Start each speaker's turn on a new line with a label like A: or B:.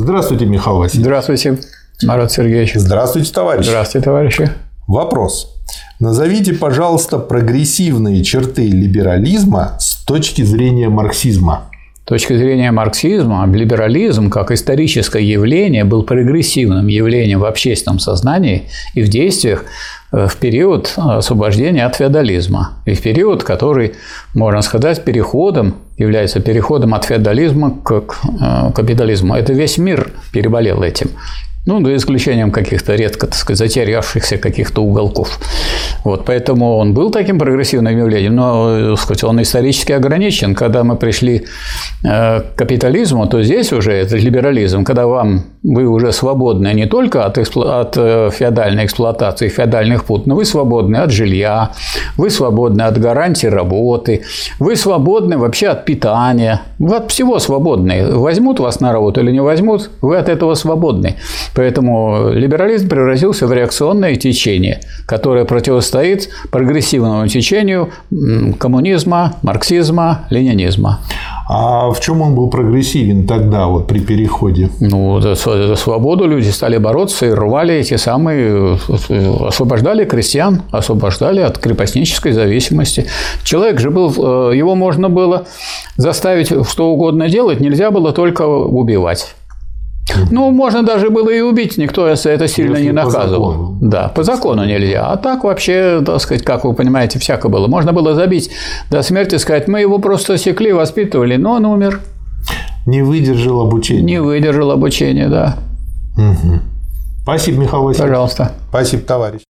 A: Здравствуйте, Михаил Васильевич.
B: Здравствуйте, Марат Сергеевич.
A: Здравствуйте, товарищ.
B: Здравствуйте, товарищи.
A: Вопрос. Назовите, пожалуйста, прогрессивные черты либерализма с точки зрения марксизма.
B: Точки зрения марксизма, либерализм как историческое явление был прогрессивным явлением в общественном сознании и в действиях э, в период освобождения от феодализма. И в период, который, можно сказать, переходом, является переходом от феодализма к э, капитализму. Это весь мир переболел этим. Ну, за исключением каких-то редко, так сказать, затерявшихся каких-то уголков. Вот, поэтому он был таким прогрессивным явлением, но, так сказать, он исторически ограничен. Когда мы пришли э, к капитализму, то здесь уже это либерализм, когда вам вы уже свободны не только от, эксплу... от э, феодальной эксплуатации, феодальных пут, но вы свободны от жилья, вы свободны от гарантии работы, вы свободны вообще от питания, вы от всего свободны. Возьмут вас на работу или не возьмут, вы от этого свободны. Поэтому либерализм превратился в реакционное течение, которое противостоит прогрессивному течению коммунизма, марксизма, ленинизма.
A: А в чем он был прогрессивен тогда, вот при переходе?
B: Ну, за, за свободу люди стали бороться и рвали эти самые, освобождали крестьян, освобождали от крепостнической зависимости. Человек же был, э, его можно было заставить что угодно делать, нельзя было только убивать. Ну, можно даже было и убить, никто это сильно Если не наказывал. По закону. Да, по закону нельзя. А так вообще, так сказать, как вы понимаете, всяко было. Можно было забить до смерти, сказать, мы его просто секли, воспитывали, но он умер.
A: Не выдержал обучения.
B: Не выдержал обучения, да.
A: Угу. Спасибо, Михаил Васильевич.
B: Пожалуйста.
A: Спасибо, товарищ.